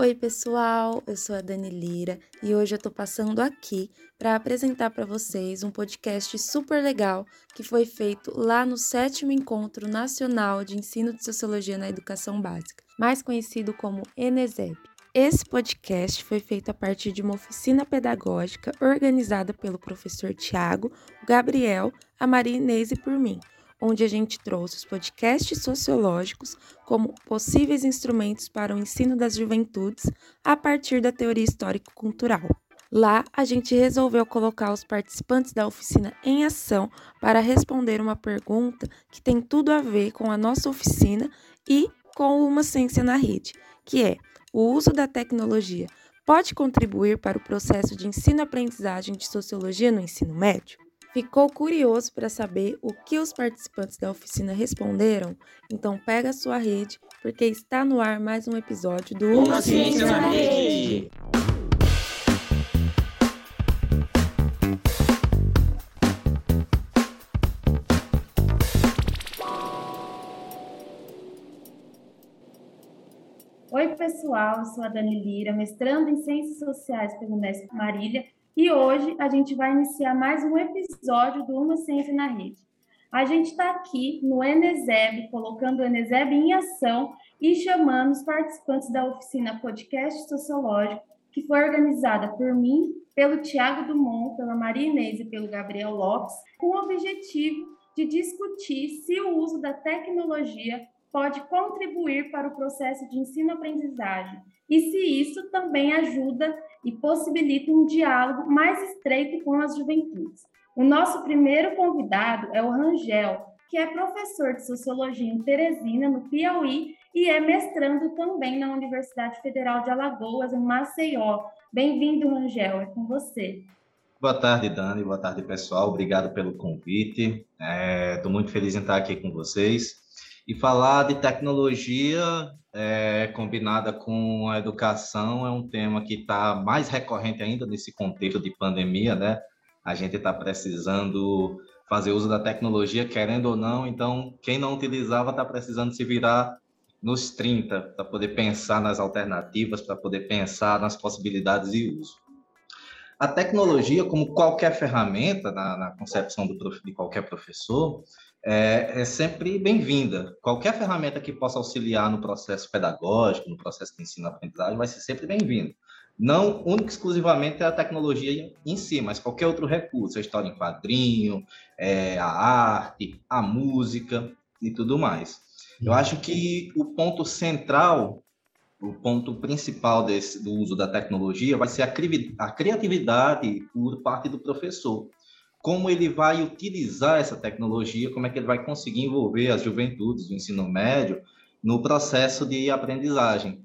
Oi, pessoal, eu sou a Dani Lira e hoje eu tô passando aqui para apresentar para vocês um podcast super legal que foi feito lá no sétimo Encontro Nacional de Ensino de Sociologia na Educação Básica, mais conhecido como ENESEB. Esse podcast foi feito a partir de uma oficina pedagógica organizada pelo professor Tiago, Gabriel, a Maria Inês e por mim onde a gente trouxe os podcasts sociológicos como possíveis instrumentos para o ensino das juventudes a partir da teoria histórico-cultural. Lá, a gente resolveu colocar os participantes da oficina em ação para responder uma pergunta que tem tudo a ver com a nossa oficina e com uma ciência na rede, que é o uso da tecnologia pode contribuir para o processo de ensino-aprendizagem de sociologia no ensino médio? Ficou curioso para saber o que os participantes da oficina responderam? Então pega a sua rede, porque está no ar mais um episódio do Uma Ciência na Rede. Oi, pessoal, eu sou a Dani Lira, mestrando em Ciências Sociais pelo Unesp Marília e hoje a gente vai iniciar mais um episódio do Uma Ciência na Rede. A gente está aqui no Eneseb, colocando o Eneseb em ação e chamando os participantes da oficina Podcast Sociológico, que foi organizada por mim, pelo Tiago Dumont, pela Maria Inês e pelo Gabriel Lopes, com o objetivo de discutir se o uso da tecnologia pode contribuir para o processo de ensino-aprendizagem e se isso também ajuda e possibilita um diálogo mais estreito com as juventudes. O nosso primeiro convidado é o Rangel, que é professor de Sociologia em Teresina, no Piauí, e é mestrando também na Universidade Federal de Alagoas, em Maceió. Bem-vindo, Rangel, é com você. Boa tarde, Dani. Boa tarde, pessoal. Obrigado pelo convite. Estou é, muito feliz em estar aqui com vocês. E falar de tecnologia é, combinada com a educação é um tema que está mais recorrente ainda nesse contexto de pandemia, né? A gente está precisando fazer uso da tecnologia, querendo ou não, então quem não utilizava está precisando se virar nos 30 para poder pensar nas alternativas, para poder pensar nas possibilidades de uso. A tecnologia, como qualquer ferramenta na, na concepção do, de qualquer professor, é, é sempre bem-vinda. Qualquer ferramenta que possa auxiliar no processo pedagógico, no processo de ensino-aprendizagem, vai ser sempre bem-vindo. Não única exclusivamente a tecnologia em si, mas qualquer outro recurso, a história em quadrinho, é, a arte, a música e tudo mais. Eu acho que o ponto central, o ponto principal desse, do uso da tecnologia vai ser a, a criatividade por parte do professor como ele vai utilizar essa tecnologia, como é que ele vai conseguir envolver as juventudes do ensino médio no processo de aprendizagem.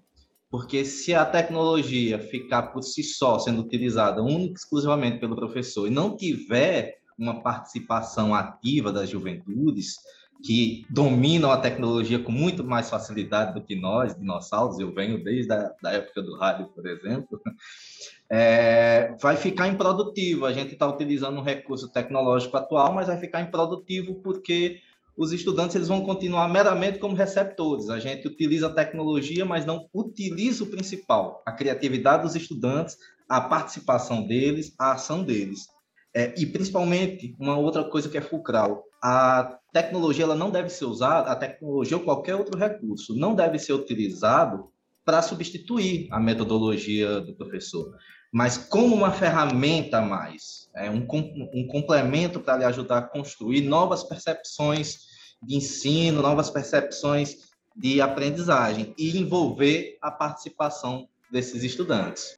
Porque se a tecnologia ficar por si só sendo utilizada única exclusivamente pelo professor e não tiver uma participação ativa das juventudes, que dominam a tecnologia com muito mais facilidade do que nós, dinossauros, eu venho desde a da época do rádio, por exemplo, é, vai ficar improdutivo. A gente está utilizando um recurso tecnológico atual, mas vai ficar improdutivo porque os estudantes eles vão continuar meramente como receptores. A gente utiliza a tecnologia, mas não utiliza o principal, a criatividade dos estudantes, a participação deles, a ação deles. É, e principalmente uma outra coisa que é fulcral, a tecnologia ela não deve ser usada, a tecnologia ou qualquer outro recurso não deve ser utilizado para substituir a metodologia do professor, mas como uma ferramenta a mais, é um, um complemento para lhe ajudar a construir novas percepções de ensino, novas percepções de aprendizagem e envolver a participação desses estudantes.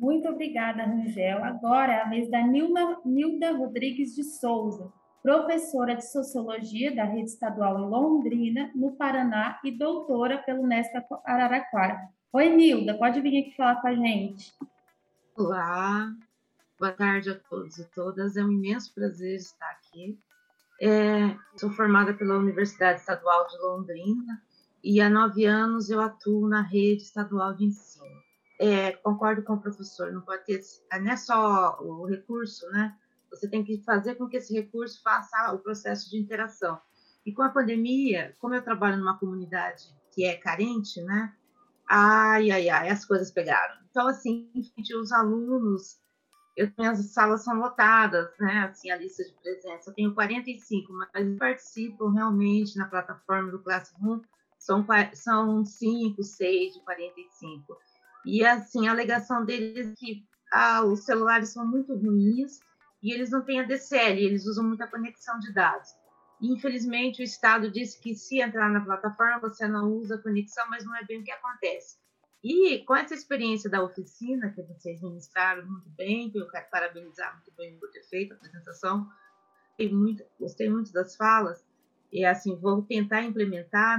Muito obrigada, Rangel. Agora é a vez da Nilda, Nilda Rodrigues de Souza, professora de Sociologia da Rede Estadual em Londrina, no Paraná, e doutora pelo Nesca Araraquara. Oi, Nilda, pode vir aqui falar com a gente. Olá, boa tarde a todos e todas. É um imenso prazer estar aqui. É, sou formada pela Universidade Estadual de Londrina e há nove anos eu atuo na rede estadual de ensino é, concordo com o professor, não pode ter, não é só o recurso, né? Você tem que fazer com que esse recurso faça o processo de interação. E com a pandemia, como eu trabalho numa comunidade que é carente, né? Ai, ai, ai, as coisas pegaram. Então, assim, os alunos, eu, minhas salas são lotadas, né? Assim, a lista de presença. Eu tenho 45, mas participam realmente na plataforma do Classroom, são, são 5, 6 de 45. E, assim, a alegação deles é que ah, os celulares são muito ruins e eles não têm a DCL, eles usam muita conexão de dados. Infelizmente, o Estado disse que se entrar na plataforma você não usa conexão, mas não é bem o que acontece. E com essa experiência da oficina que vocês ministraram muito bem, que eu quero parabenizar muito bem por ter feito a apresentação, muito, gostei muito das falas, e assim, vou tentar implementar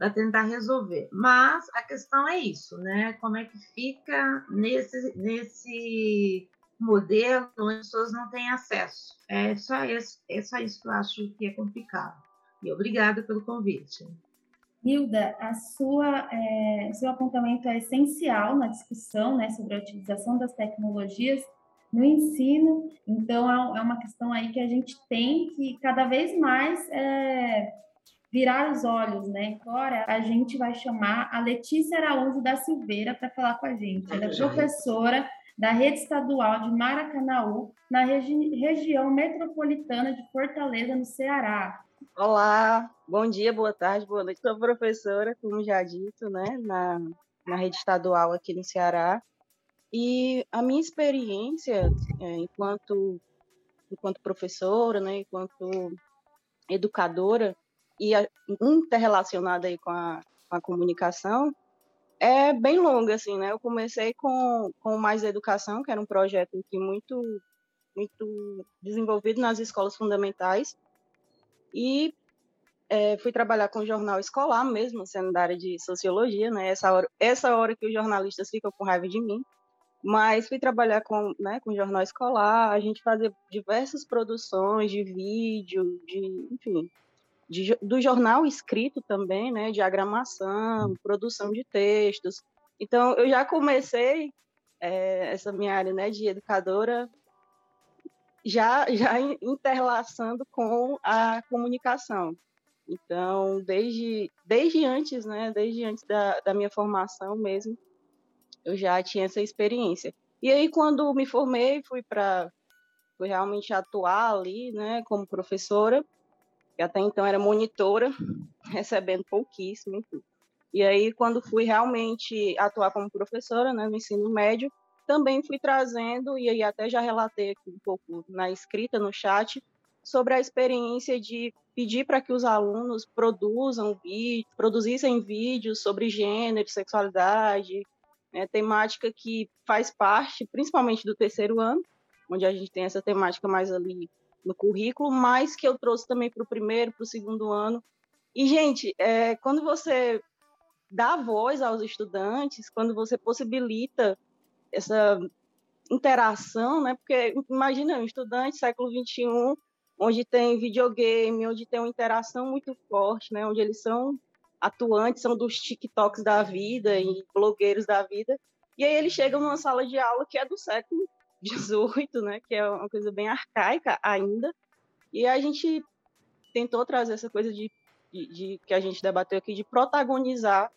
para tentar resolver. Mas a questão é isso, né? Como é que fica nesse, nesse modelo onde as pessoas não têm acesso. É só isso, é só isso que eu acho que é complicado. E obrigada pelo convite. Hilda, a sua, é, seu apontamento é essencial na discussão né, sobre a utilização das tecnologias no ensino. Então, é, é uma questão aí que a gente tem que cada vez mais é, virar os olhos, né? Agora a gente vai chamar a Letícia Araújo da Silveira para falar com a gente. Ela é professora da rede estadual de Maracanaú, na regi região metropolitana de Fortaleza, no Ceará. Olá, bom dia, boa tarde, boa noite. Sou professora, como já dito, né, na, na rede estadual aqui no Ceará. E a minha experiência é, enquanto, enquanto professora, né, enquanto educadora e interrelacionada aí com a, com a comunicação, é bem longa, assim, né? Eu comecei com, com Mais Educação, que era um projeto que muito, muito desenvolvido nas escolas fundamentais, e é, fui trabalhar com jornal escolar mesmo, sendo da área de sociologia, né? Essa hora, essa hora que os jornalistas ficam com raiva de mim, mas fui trabalhar com, né, com jornal escolar, a gente fazia diversas produções de vídeo, de, enfim, de, do jornal escrito também, né, diagramação, produção de textos. Então, eu já comecei é, essa minha área né, de educadora já, já interlaçando com a comunicação. Então, desde, desde antes, né, desde antes da, da minha formação mesmo, eu já tinha essa experiência. E aí, quando me formei, fui para fui realmente atuar ali, né, como professora, que até então era monitora, recebendo pouquíssimo. E aí, quando fui realmente atuar como professora né, no ensino médio, também fui trazendo, e aí até já relatei aqui um pouco na escrita, no chat, sobre a experiência de pedir para que os alunos produzam produzissem vídeos sobre gênero, sexualidade, né, temática que faz parte, principalmente do terceiro ano, onde a gente tem essa temática mais ali no currículo, mas que eu trouxe também para o primeiro, para o segundo ano. E, gente, é, quando você dá voz aos estudantes, quando você possibilita essa interação, né? Porque imagina um estudante século 21, onde tem videogame, onde tem uma interação muito forte, né? Onde eles são atuantes, são dos TikToks da vida e blogueiros da vida. E aí eles chegam numa sala de aula que é do século 18, né, que é uma coisa bem arcaica ainda, e a gente tentou trazer essa coisa de, de, de, que a gente debateu aqui de protagonizar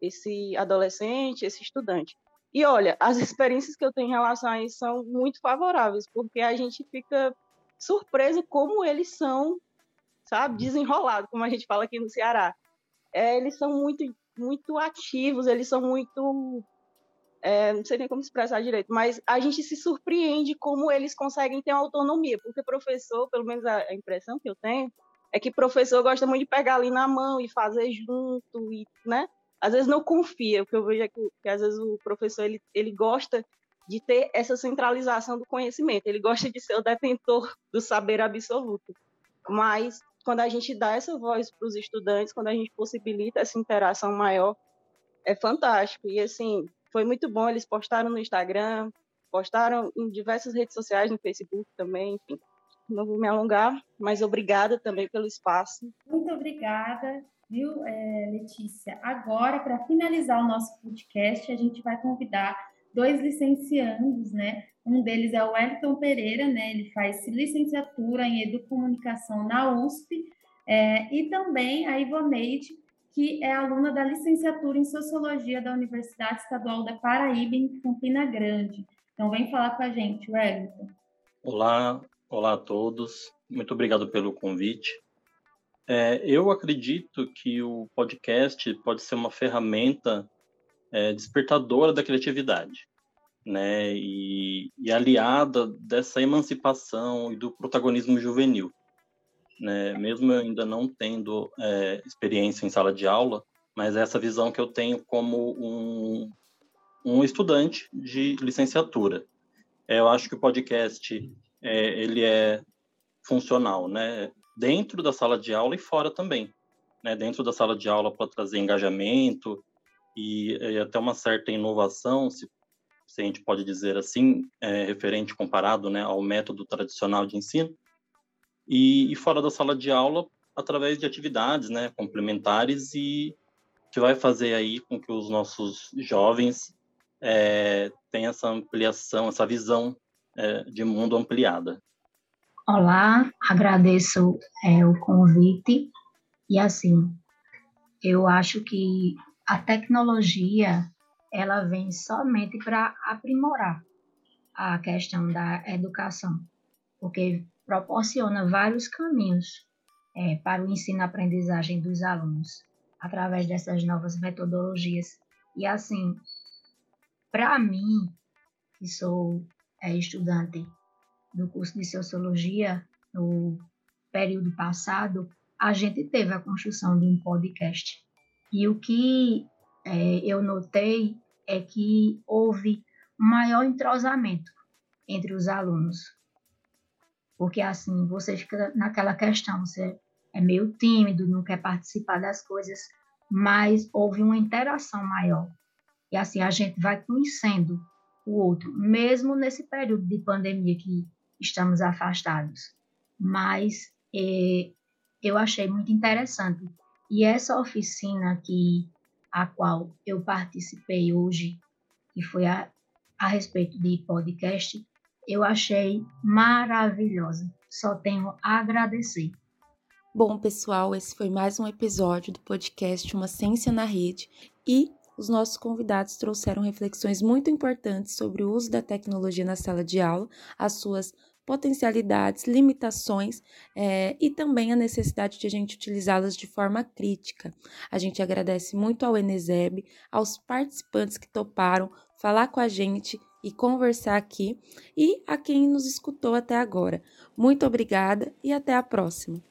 esse adolescente, esse estudante. E olha, as experiências que eu tenho em relação a isso são muito favoráveis, porque a gente fica surpreso como eles são, sabe, desenrolados, como a gente fala aqui no Ceará. É, eles são muito, muito ativos, eles são muito é, não sei nem como expressar direito, mas a gente se surpreende como eles conseguem ter autonomia, porque professor, pelo menos a, impressão que eu tenho, é que professor gosta muito de pegar ali na mão e fazer junto, e, né? Às vezes não confia, o que eu vejo é que, que às vezes o professor ele, ele gosta de ter essa centralização do conhecimento, ele gosta de ser o detentor do saber absoluto. Mas quando a gente dá essa voz para os estudantes, quando a gente possibilita essa interação maior, é fantástico. E assim, foi muito bom. Eles postaram no Instagram, postaram em diversas redes sociais, no Facebook também, enfim. Não vou me alongar, mas obrigada também pelo espaço. Muito obrigada, viu, é, Letícia? Agora, para finalizar o nosso podcast, a gente vai convidar dois licenciandos, né? Um deles é o Wellington Pereira, né? Ele faz licenciatura em Educomunicação na USP É, e também a Ivoneide, que é aluna da licenciatura em Sociologia da Universidade Estadual da Paraíba, em Campina Grande. Então, vem falar com a gente, Wellington. Olá, olá a todos. Muito obrigado pelo convite. É, eu acredito que o podcast pode ser uma ferramenta é, despertadora da criatividade, né? E, e, aliada dessa emancipação e do protagonismo juvenil, né? Mesmo eu ainda não tendo é, experiência em sala de aula, mas essa visão que eu tenho como um, um estudante de licenciatura. Eu acho que o podcast é, ele é funcional, né? Dentro da sala de aula e fora também, né? Dentro da sala de aula para trazer engajamento e, e, até uma certa inovação, se, se a gente pode dizer assim, é, referente comparado, né, ao método tradicional de ensino. E, e fora da sala de aula através de atividades, né, complementares e que vai fazer aí com que os nossos jovens é, tenham essa ampliação, essa visão é, de mundo ampliada. Olá, agradeço é, o convite e assim, eu acho que a tecnologia ela vem somente para aprimorar a questão da educação, porque proporciona vários caminhos é, para o ensino-aprendizagem dos alunos através dessas novas metodologias. E assim, para mim, que sou é, estudante do curso de Sociologia, no período passado, a gente teve a construção de um podcast. E o que é, eu notei é que houve maior entrosamento entre os alunos. Porque, assim, você fica naquela questão, você é meio tímido, não quer participar das coisas, mas houve uma interação maior. E, assim, a gente vai conhecendo o outro, mesmo nesse período de pandemia que estamos afastados. Mas é, eu achei muito interessante. E essa oficina que a qual eu participei hoje, que foi a, a respeito de podcast, eu achei maravilhosa. Só tenho a agradecer. Bom, pessoal, esse foi mais um episódio do podcast Uma Ciência na Rede e os nossos convidados trouxeram reflexões muito importantes sobre o uso da tecnologia na sala de aula, as suas potencialidades, limitações é, e também a necessidade de a gente utilizá-las de forma crítica. A gente agradece muito ao Eneseb, aos participantes que toparam falar com a gente e conversar aqui e a quem nos escutou até agora. Muito obrigada e até a próxima.